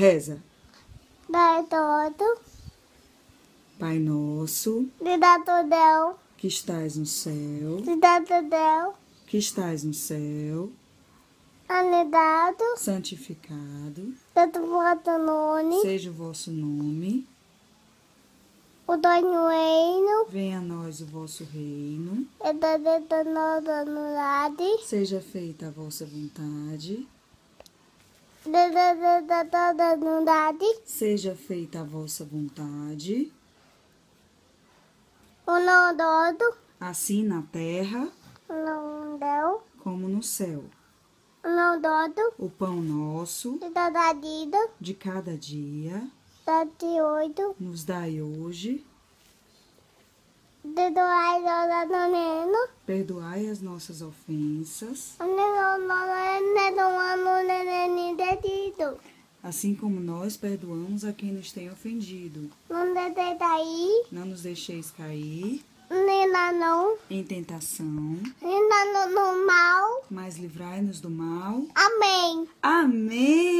Reza. Dai todo. Pai nosso, De dá tudão. que estás no céu, De dá tudão. que estás no céu, Anidado. santificado Tanto voto nome. seja o vosso nome. O dono reino. Venha a nós o vosso reino. E da nossa. Seja feita a vossa vontade. Da da da da da da anulade. Seja feita a vossa vontade, assim na terra como no céu. O pão nosso De cada dia nos dai hoje. Perdoai as nossas ofensas, dedido. assim como nós perdoamos a quem nos tem ofendido. Não daí. Não nos deixeis cair Nem lá não. em tentação, Nem lá no, no mal. mas livrai-nos do mal. Amém. Amém!